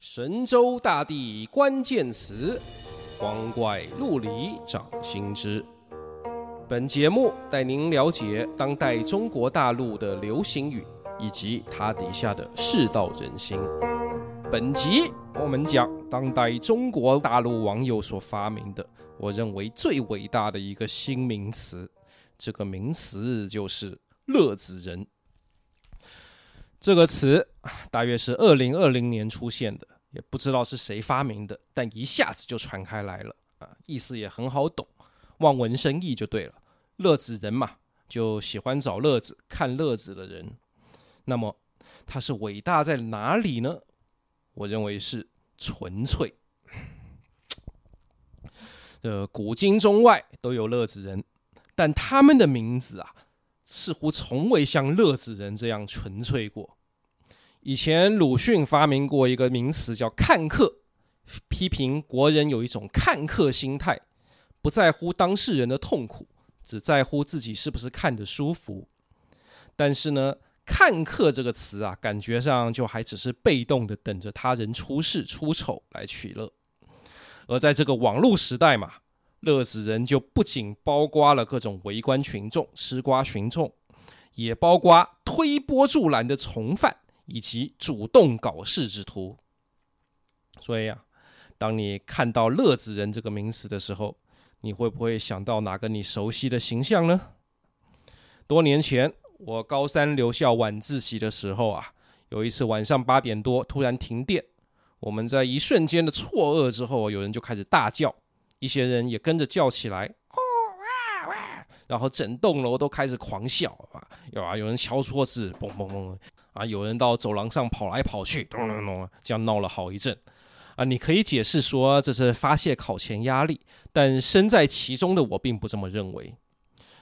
神州大地关键词，光怪陆离掌心之。本节目带您了解当代中国大陆的流行语以及它底下的世道人心。本集我们讲当代中国大陆网友所发明的，我认为最伟大的一个新名词。这个名词就是“乐子人”。这个词大约是二零二零年出现的，也不知道是谁发明的，但一下子就传开来了啊，意思也很好懂，望文生义就对了。乐子人嘛，就喜欢找乐子、看乐子的人。那么他是伟大在哪里呢？我认为是纯粹。呃，古今中外都有乐子人，但他们的名字啊。似乎从未像乐子人这样纯粹过。以前鲁迅发明过一个名词叫“看客”，批评国人有一种看客心态，不在乎当事人的痛苦，只在乎自己是不是看得舒服。但是呢，“看客”这个词啊，感觉上就还只是被动的等着他人出事出丑来取乐。而在这个网络时代嘛。乐子人就不仅包括了各种围观群众、吃瓜群众，也包括推波助澜的从犯以及主动搞事之徒。所以啊，当你看到“乐子人”这个名词的时候，你会不会想到哪个你熟悉的形象呢？多年前，我高三留校晚自习的时候啊，有一次晚上八点多突然停电，我们在一瞬间的错愕之后，有人就开始大叫。一些人也跟着叫起来，然后整栋楼都开始狂笑啊，有啊，有人敲桌子，嘣嘣嘣，啊，有人到走廊上跑来跑去，咚咚咚，这样闹了好一阵。啊，你可以解释说这是发泄考前压力，但身在其中的我并不这么认为。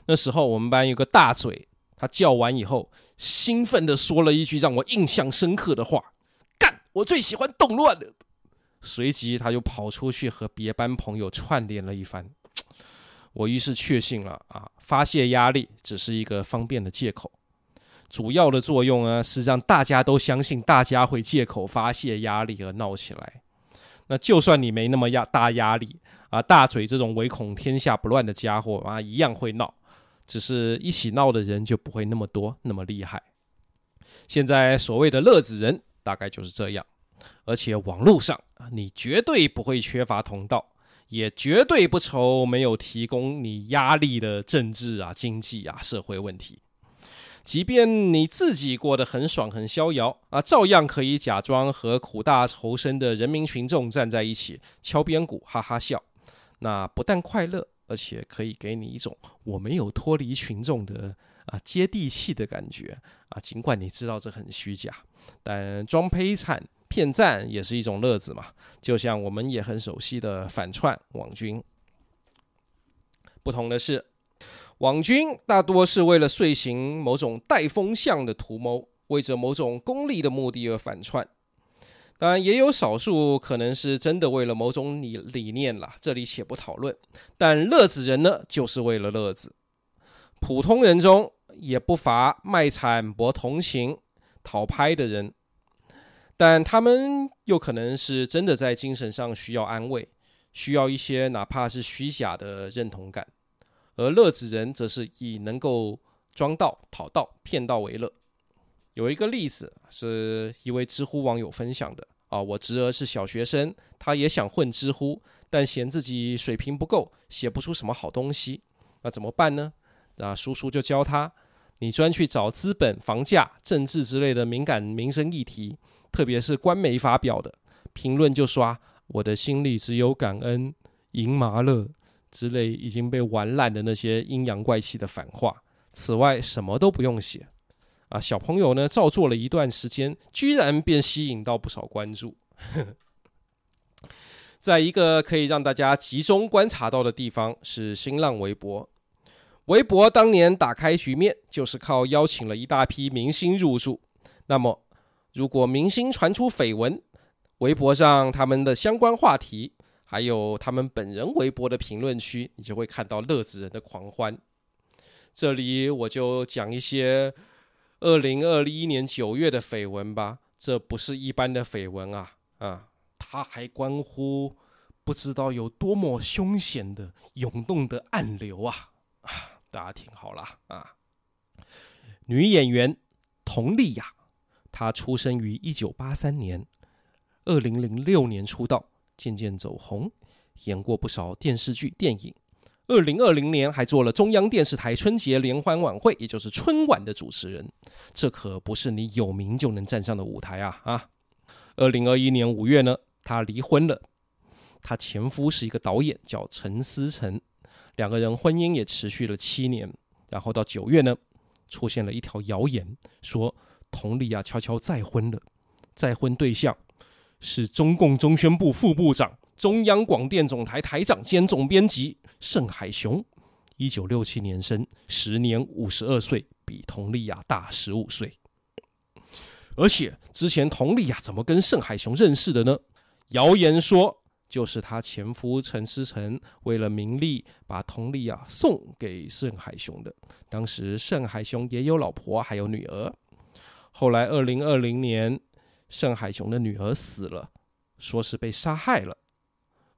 那时候我们班有个大嘴，他叫完以后，兴奋地说了一句让我印象深刻的话：“干，我最喜欢动乱了。”随即，他就跑出去和别班朋友串联了一番。我于是确信了啊，发泄压力只是一个方便的借口，主要的作用呢是让大家都相信大家会借口发泄压力而闹起来。那就算你没那么压大压力啊，大嘴这种唯恐天下不乱的家伙啊，一样会闹，只是一起闹的人就不会那么多，那么厉害。现在所谓的乐子人，大概就是这样。而且网络上，你绝对不会缺乏同道，也绝对不愁没有提供你压力的政治啊、经济啊、社会问题。即便你自己过得很爽、很逍遥啊，照样可以假装和苦大仇深的人民群众站在一起，敲边鼓、哈哈笑。那不但快乐，而且可以给你一种我没有脱离群众的啊接地气的感觉啊。尽管你知道这很虚假，但装悲惨。骗赞也是一种乐子嘛，就像我们也很熟悉的反串网军。不同的是，网军大多是为了遂行某种带风向的图谋，为着某种功利的目的而反串。当然，也有少数可能是真的为了某种理理念啦，这里且不讨论。但乐子人呢，就是为了乐子。普通人中也不乏卖惨博同情、讨拍的人。但他们又可能是真的在精神上需要安慰，需要一些哪怕是虚假的认同感，而乐子人则是以能够装道、讨道、骗道为乐。有一个例子是一位知乎网友分享的啊，我侄儿是小学生，他也想混知乎，但嫌自己水平不够，写不出什么好东西，那怎么办呢？那叔叔就教他，你专去找资本、房价、政治之类的敏感民生议题。特别是官媒发表的评论，就刷“我的心里只有感恩”、“赢麻了”之类已经被玩烂的那些阴阳怪气的反话。此外，什么都不用写啊！小朋友呢，照做了一段时间，居然便吸引到不少关注。在一个可以让大家集中观察到的地方，是新浪微博。微博当年打开局面，就是靠邀请了一大批明星入驻。那么，如果明星传出绯闻，微博上他们的相关话题，还有他们本人微博的评论区，你就会看到乐子人的狂欢。这里我就讲一些二零二一年九月的绯闻吧，这不是一般的绯闻啊啊！他还关乎不知道有多么凶险的涌动的暗流啊！啊，大家听好了啊！女演员佟丽娅，她出生于一九八三年，二零零六年出道，渐渐走红，演过不少电视剧、电影。二零二零年还做了中央电视台春节联欢晚会，也就是春晚的主持人。这可不是你有名就能站上的舞台啊！啊！二零二一年五月呢，她离婚了。她前夫是一个导演，叫陈思诚，两个人婚姻也持续了七年。然后到九月呢，出现了一条谣言，说佟丽娅悄悄再婚了，再婚对象是中共中宣部副部长。中央广电总台台长兼总编辑盛海雄，一九六七年生，时年五十二岁，比佟丽娅大十五岁。而且之前佟丽娅怎么跟盛海雄认识的呢？谣言说，就是她前夫陈思诚为了名利，把佟丽娅送给盛海雄的。当时盛海雄也有老婆，还有女儿。后来二零二零年，盛海雄的女儿死了，说是被杀害了。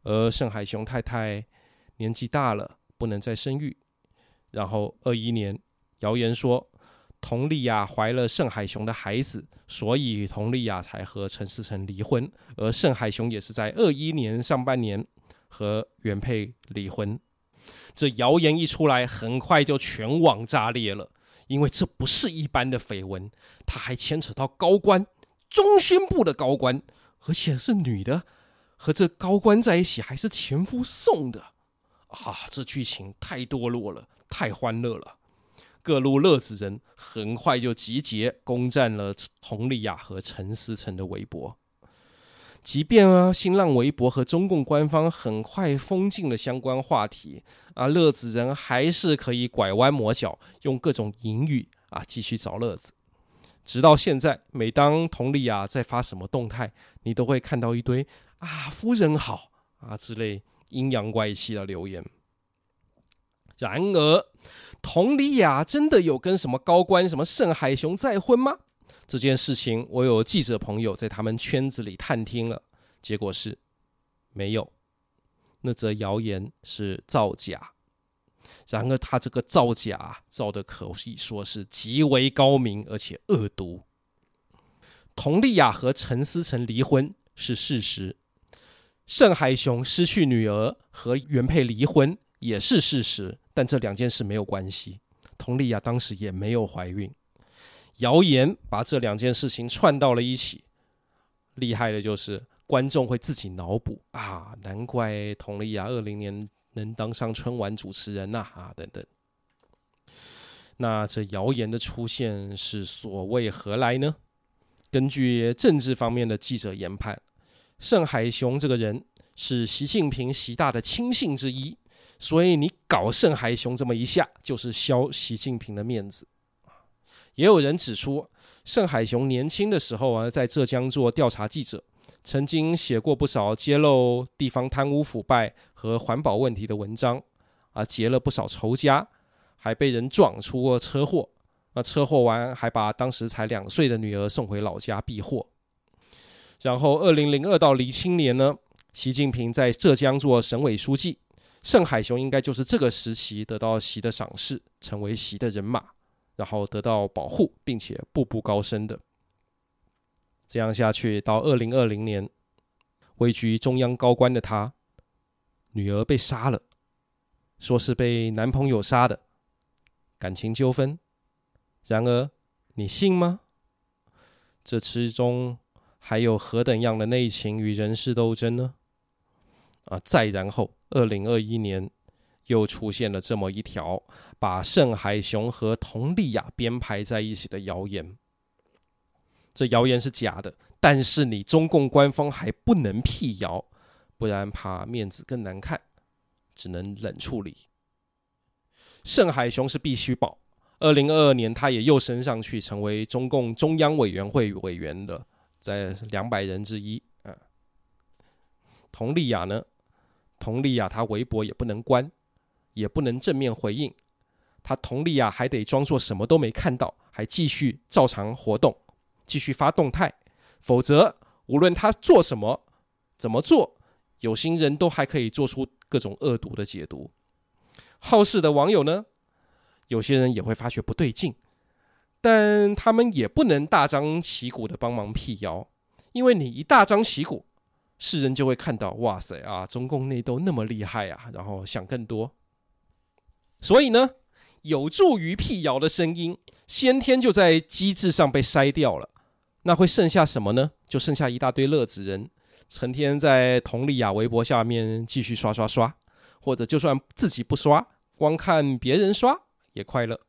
而盛海雄太太年纪大了，不能再生育。然后二一年，谣言说佟丽娅怀了盛海雄的孩子，所以佟丽娅才和陈思诚离婚。而盛海雄也是在二一年上半年和原配离婚。这谣言一出来，很快就全网炸裂了，因为这不是一般的绯闻，它还牵扯到高官，中宣部的高官，而且是女的。和这高官在一起，还是前夫送的啊！这剧情太堕落了，太欢乐了。各路乐子人很快就集结攻占了佟丽娅和陈思诚的微博。即便啊，新浪微博和中共官方很快封禁了相关话题啊，乐子人还是可以拐弯抹角，用各种隐语啊继续找乐子。直到现在，每当佟丽娅在发什么动态，你都会看到一堆。啊，夫人好啊之类阴阳怪气的留言。然而，佟丽娅真的有跟什么高官、什么盛海雄再婚吗？这件事情，我有记者朋友在他们圈子里探听了，结果是没有。那则谣言是造假。然而，他这个造假造的可以说是极为高明，而且恶毒。佟丽娅和陈思诚离婚是事实。盛海雄失去女儿和原配离婚也是事实，但这两件事没有关系。佟丽娅当时也没有怀孕，谣言把这两件事情串到了一起。厉害的就是观众会自己脑补啊，难怪佟丽娅二零年能当上春晚主持人呐啊，等等。那这谣言的出现是所谓何来呢？根据政治方面的记者研判。盛海雄这个人是习近平习大的亲信之一，所以你搞盛海雄这么一下，就是削习近平的面子。也有人指出，盛海雄年轻的时候啊，在浙江做调查记者，曾经写过不少揭露地方贪污腐败和环保问题的文章，啊，结了不少仇家，还被人撞出过车祸，那车祸完还把当时才两岁的女儿送回老家避祸。然后，二零零二到零七年呢，习近平在浙江做省委书记，盛海雄应该就是这个时期得到习的赏识，成为习的人马，然后得到保护，并且步步高升的。这样下去，到二零二零年，位居中央高官的他，女儿被杀了，说是被男朋友杀的，感情纠纷。然而，你信吗？这其中。还有何等样的内情与人事斗争呢？啊，再然后，二零二一年又出现了这么一条把盛海雄和佟丽娅编排在一起的谣言。这谣言是假的，但是你中共官方还不能辟谣，不然怕面子更难看，只能冷处理。盛海雄是必须保。二零二二年，他也又升上去，成为中共中央委员会委员了。在两百人之一，啊，佟丽娅呢？佟丽娅她微博也不能关，也不能正面回应，她佟丽娅还得装作什么都没看到，还继续照常活动，继续发动态，否则无论她做什么，怎么做，有心人都还可以做出各种恶毒的解读。好事的网友呢，有些人也会发觉不对劲，但他们也不能大张旗鼓的帮忙辟谣，因为你一大张旗鼓，世人就会看到，哇塞啊，中共内斗那么厉害啊，然后想更多。所以呢，有助于辟谣的声音，先天就在机制上被筛掉了。那会剩下什么呢？就剩下一大堆乐子人，成天在佟丽娅微博下面继续刷刷刷，或者就算自己不刷，光看别人刷也快乐。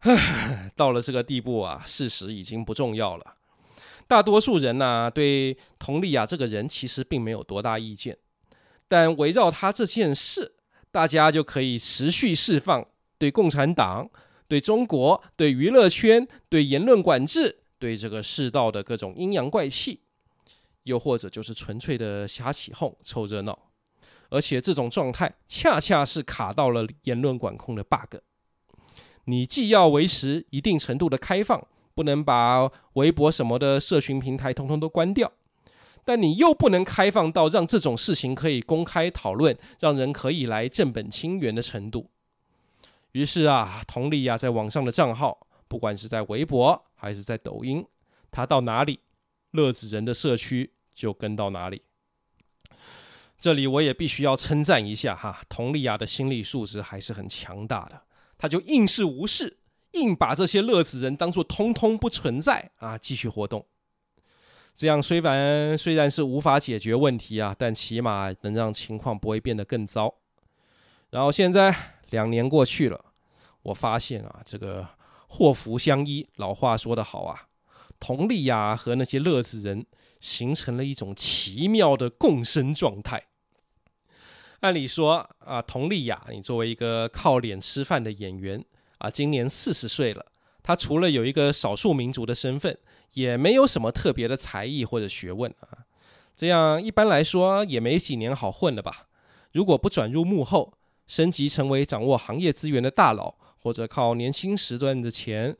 唉，到了这个地步啊，事实已经不重要了。大多数人呢、对佟丽娅这个人其实并没有多大意见，但围绕她这件事，大家就可以持续释放对共产党、对中国、对娱乐圈、对言论管制。对这个世道的各种阴阳怪气，又或者就是纯粹的瞎起哄凑热闹，而且这种状态恰恰是卡到了言论管控的 bug。你既要维持一定程度的开放，不能把微博什么的社群平台通通都关掉，但你又不能开放到让这种事情可以公开讨论，让人可以来正本清源的程度。于是啊，佟丽娅在网上的账号，不管是在微博，还是在抖音，她到哪里，乐子人的社区就跟到哪里。这里我也必须要称赞一下哈，佟丽娅的心理素质还是很强大的。他就硬是无视，硬把这些乐子人当做通通不存在啊，继续活动。这样虽然虽然是无法解决问题啊，但起码能让情况不会变得更糟。然后现在两年过去了，我发现啊，这个。祸福相依，老话说得好啊，佟丽娅和那些乐子人形成了一种奇妙的共生状态。按理说啊，佟丽娅，你作为一个靠脸吃饭的演员啊，今年四十岁了，她除了有一个少数民族的身份，也没有什么特别的才艺或者学问啊。这样一般来说也没几年好混了吧？如果不转入幕后，升级成为掌握行业资源的大佬。或者靠年轻时段的钱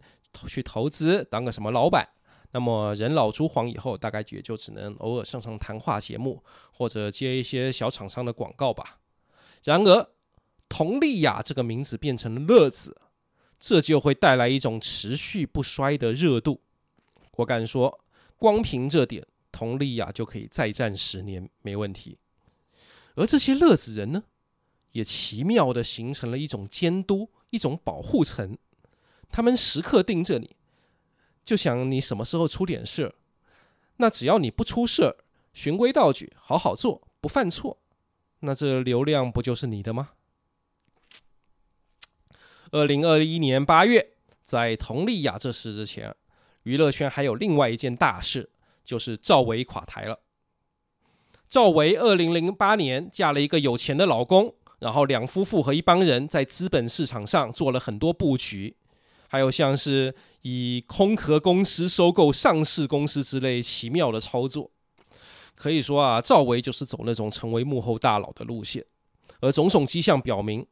去投资当个什么老板，那么人老珠黄以后，大概也就只能偶尔上上谈话节目，或者接一些小厂商的广告吧。然而，佟丽娅这个名字变成了乐子，这就会带来一种持续不衰的热度。我敢说，光凭这点，佟丽娅就可以再战十年没问题。而这些乐子人呢，也奇妙地形成了一种监督。一种保护层，他们时刻盯着你，就想你什么时候出点事儿。那只要你不出事儿，循规蹈矩，好好做，不犯错，那这流量不就是你的吗？二零二一年八月，在佟丽娅这事之前，娱乐圈还有另外一件大事，就是赵薇垮台了。赵薇二零零八年嫁了一个有钱的老公。然后两夫妇和一帮人在资本市场上做了很多布局，还有像是以空壳公司收购上市公司之类奇妙的操作。可以说啊，赵薇就是走那种成为幕后大佬的路线。而种种迹象表明，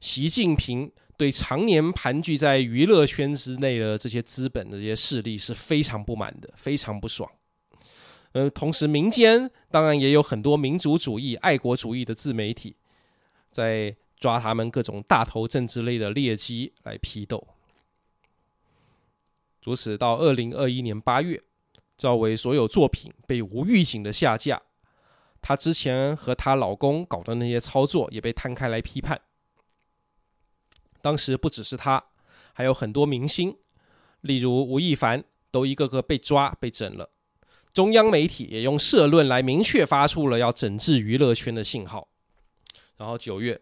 习近平对常年盘踞在娱乐圈之内的这些资本的这些势力是非常不满的，非常不爽。呃，同时民间当然也有很多民族主义、爱国主义的自媒体。在抓他们各种大头政治类的劣迹来批斗，如此到二零二一年八月，赵薇所有作品被无预警的下架，她之前和她老公搞的那些操作也被摊开来批判。当时不只是她，还有很多明星，例如吴亦凡，都一个个被抓被整了。中央媒体也用社论来明确发出了要整治娱乐圈的信号。然后九月，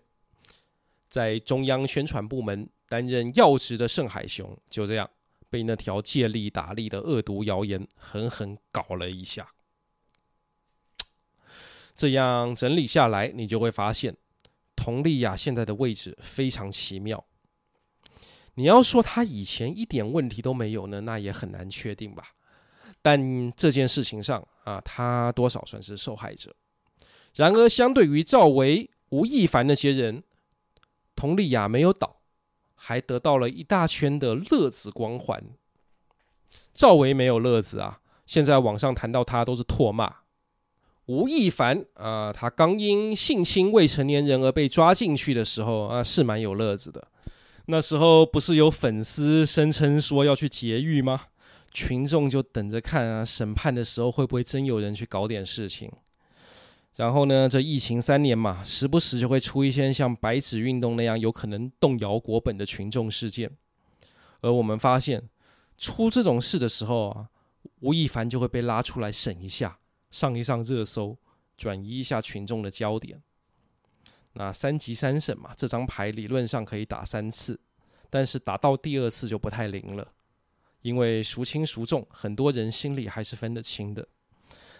在中央宣传部门担任要职的盛海雄就这样被那条借力打力的恶毒谣言狠狠搞了一下。这样整理下来，你就会发现，佟丽娅现在的位置非常奇妙。你要说她以前一点问题都没有呢，那也很难确定吧。但这件事情上啊，她多少算是受害者。然而，相对于赵薇。吴亦凡那些人，佟丽娅没有倒，还得到了一大圈的乐子光环。赵薇没有乐子啊，现在网上谈到他都是唾骂。吴亦凡啊，他刚因性侵未成年人而被抓进去的时候啊，是蛮有乐子的。那时候不是有粉丝声称说要去劫狱吗？群众就等着看啊，审判的时候会不会真有人去搞点事情？然后呢，这疫情三年嘛，时不时就会出一些像白纸运动那样有可能动摇国本的群众事件。而我们发现，出这种事的时候啊，吴亦凡就会被拉出来审一下。上一上热搜，转移一下群众的焦点。那三级三审嘛，这张牌理论上可以打三次，但是打到第二次就不太灵了，因为孰轻孰重，很多人心里还是分得清的。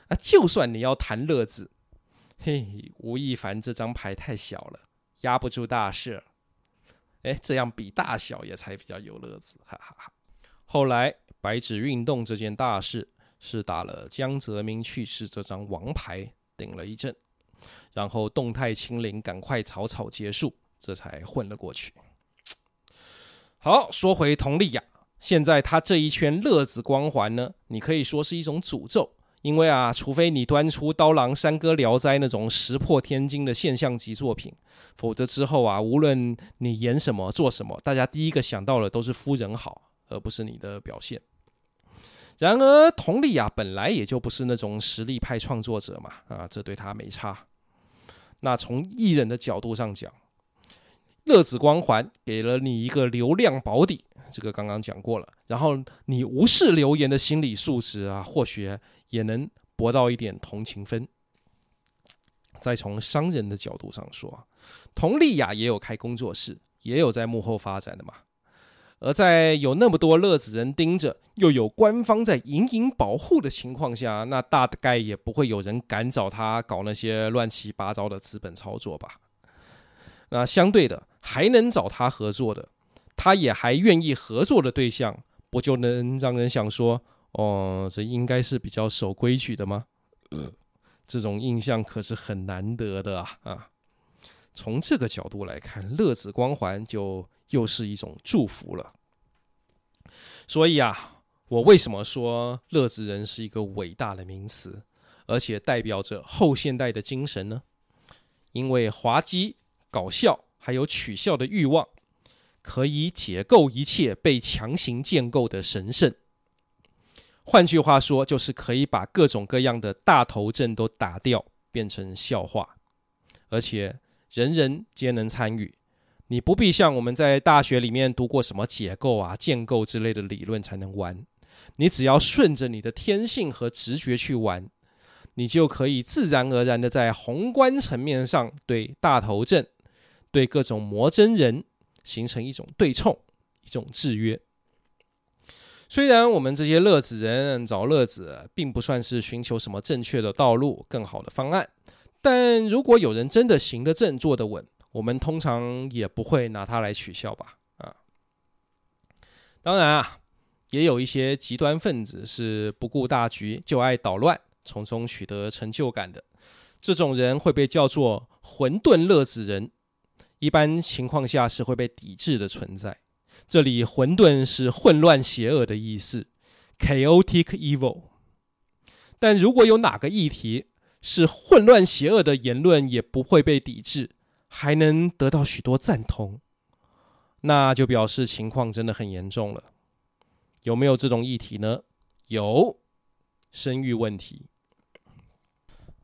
啊，就算你要谈乐子，嘿，吴亦凡这张牌太小了，压不住大事。哎，这样比大小也才比较有乐子，哈哈哈。后来白纸运动这件大事。是打了江泽民去世这张王牌顶了一阵，然后动态清零，赶快草草结束，这才混了过去。好，说回佟丽娅，现在她这一圈乐子光环呢，你可以说是一种诅咒，因为啊，除非你端出《刀郎山歌聊斋》那种石破天惊的现象级作品，否则之后啊，无论你演什么做什么，大家第一个想到的都是夫人好，而不是你的表现。然而，佟丽娅本来也就不是那种实力派创作者嘛，啊，这对她没差。那从艺人的角度上讲，乐子光环给了你一个流量保底，这个刚刚讲过了。然后你无视留言的心理素质啊，或许也能博到一点同情分。再从商人的角度上说，佟丽娅也有开工作室，也有在幕后发展的嘛。而在有那么多乐子人盯着，又有官方在隐隐保护的情况下，那大概也不会有人敢找他搞那些乱七八糟的资本操作吧？那相对的，还能找他合作的，他也还愿意合作的对象，不就能让人想说，哦，这应该是比较守规矩的吗？呃，这种印象可是很难得的啊！啊，从这个角度来看，乐子光环就。又是一种祝福了。所以啊，我为什么说乐子人是一个伟大的名词，而且代表着后现代的精神呢？因为滑稽、搞笑，还有取笑的欲望，可以解构一切被强行建构的神圣。换句话说，就是可以把各种各样的大头阵都打掉，变成笑话，而且人人皆能参与。你不必像我们在大学里面读过什么解构啊、建构之类的理论才能玩，你只要顺着你的天性和直觉去玩，你就可以自然而然的在宏观层面上对大头阵、对各种魔真人形成一种对冲、一种制约。虽然我们这些乐子人找乐子，并不算是寻求什么正确的道路、更好的方案，但如果有人真的行得正、坐得稳。我们通常也不会拿他来取笑吧？啊，当然啊，也有一些极端分子是不顾大局，就爱捣乱，从中取得成就感的。这种人会被叫做混沌乐子人，一般情况下是会被抵制的存在。这里“混沌”是混乱邪恶的意思，chaotic evil。但如果有哪个议题是混乱邪恶的言论，也不会被抵制。还能得到许多赞同，那就表示情况真的很严重了。有没有这种议题呢？有，生育问题，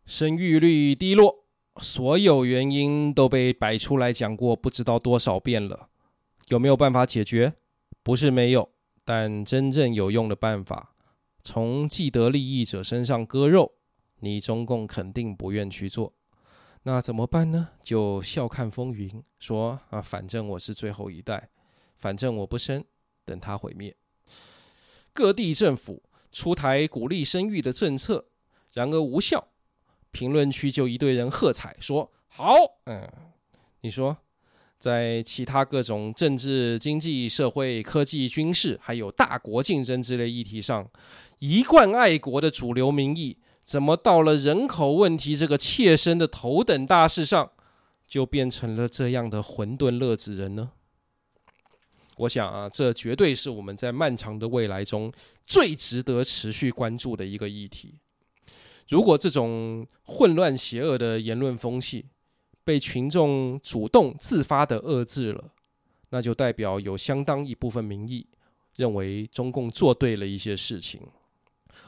生育率低落，所有原因都被摆出来讲过不知道多少遍了。有没有办法解决？不是没有，但真正有用的办法，从既得利益者身上割肉，你中共肯定不愿去做。那怎么办呢？就笑看风云，说啊，反正我是最后一代，反正我不生，等它毁灭。各地政府出台鼓励生育的政策，然而无效。评论区就一堆人喝彩，说好。嗯，你说，在其他各种政治、经济、社会、科技、军事，还有大国竞争之类议题上，一贯爱国的主流民意。怎么到了人口问题这个切身的头等大事上，就变成了这样的混沌乐子人呢？我想啊，这绝对是我们在漫长的未来中最值得持续关注的一个议题。如果这种混乱邪恶的言论风气被群众主动自发的遏制了，那就代表有相当一部分民意认为中共做对了一些事情。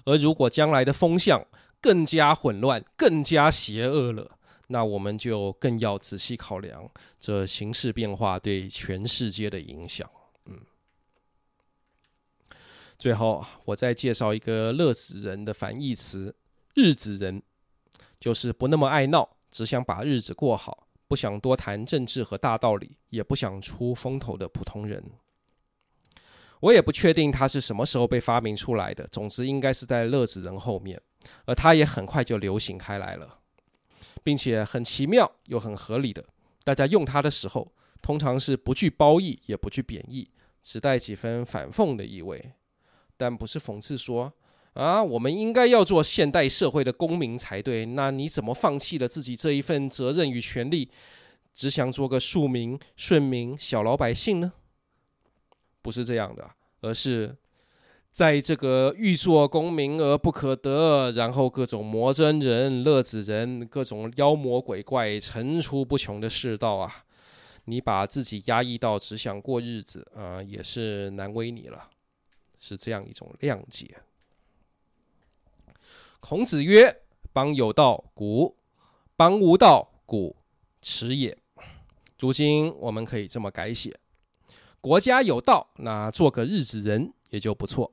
而如果将来的风向更加混乱、更加邪恶了，那我们就更要仔细考量这形势变化对全世界的影响。嗯，最后我再介绍一个乐子人的反义词。日子人就是不那么爱闹，只想把日子过好，不想多谈政治和大道理，也不想出风头的普通人。我也不确定他是什么时候被发明出来的，总之应该是在乐子人后面，而他也很快就流行开来了，并且很奇妙又很合理的，大家用它的时候，通常是不具褒义也不具贬义，只带几分反讽的意味，但不是讽刺说。啊，我们应该要做现代社会的公民才对。那你怎么放弃了自己这一份责任与权利，只想做个庶民、顺民、小老百姓呢？不是这样的，而是在这个欲做公民而不可得，然后各种魔真人、乐子人、各种妖魔鬼怪层出不穷的世道啊，你把自己压抑到只想过日子啊，也是难为你了。是这样一种谅解。孔子曰：“邦有道，古；邦无道，古，耻也。”如今我们可以这么改写：国家有道，那做个日子人也就不错；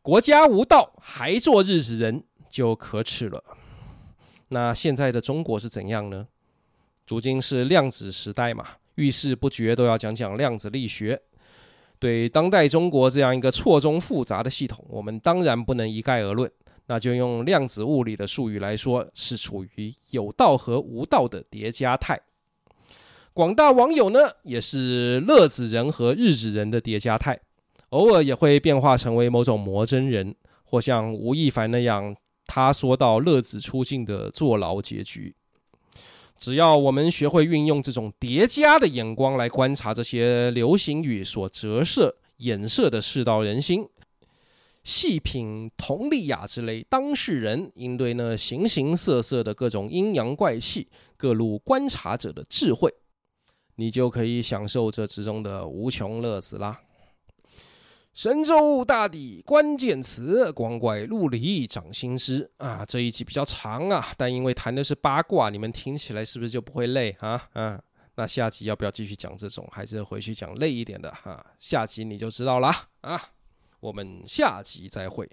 国家无道，还做日子人，就可耻了。那现在的中国是怎样呢？如今是量子时代嘛，遇事不决都要讲讲量子力学。对当代中国这样一个错综复杂的系统，我们当然不能一概而论。那就用量子物理的术语来说，是处于有道和无道的叠加态。广大网友呢，也是乐子人和日子人的叠加态，偶尔也会变化成为某种魔真人，或像吴亦凡那样，他说到乐子出镜的坐牢结局。只要我们学会运用这种叠加的眼光来观察这些流行语所折射、衍射的世道人心。细品佟丽娅之类当事人应对那形形色色的各种阴阳怪气，各路观察者的智慧，你就可以享受这之中的无穷乐子啦。神州大地关键词，光怪陆离掌心师啊！这一集比较长啊，但因为谈的是八卦，你们听起来是不是就不会累啊？啊，那下集要不要继续讲这种，还是回去讲累一点的哈、下集你就知道了啊。我们下集再会。